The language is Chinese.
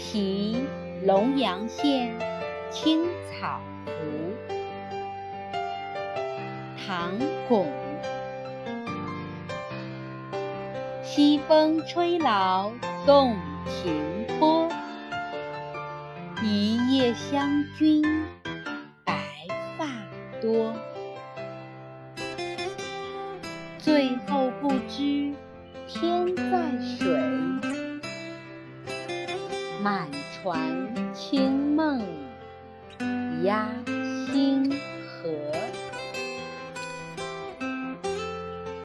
题龙阳县青草湖，唐巩。西风吹老洞庭波，一夜湘君白发多。最后不知天在水，满船清梦压。